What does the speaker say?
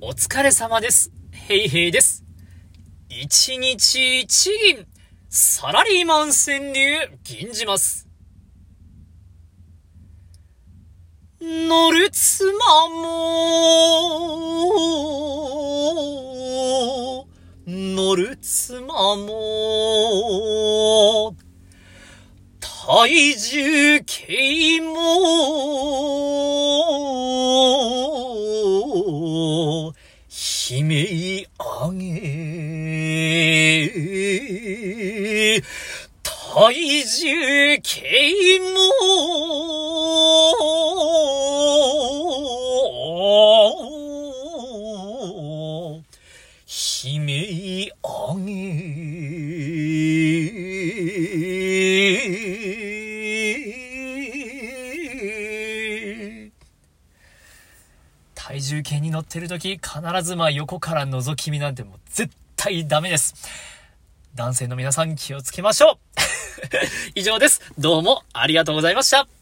お疲れ様です。ヘイヘイです。一日一銀、サラリーマン川柳、銀じます。乗る妻も、乗る妻も、体重計も、悲鳴上げ、体重計も、悲鳴上げ、体重計に乗ってる時必ずまあ横から覗き見なんてもう絶対ダメです。男性の皆さん気をつけましょう 以上です。どうもありがとうございました。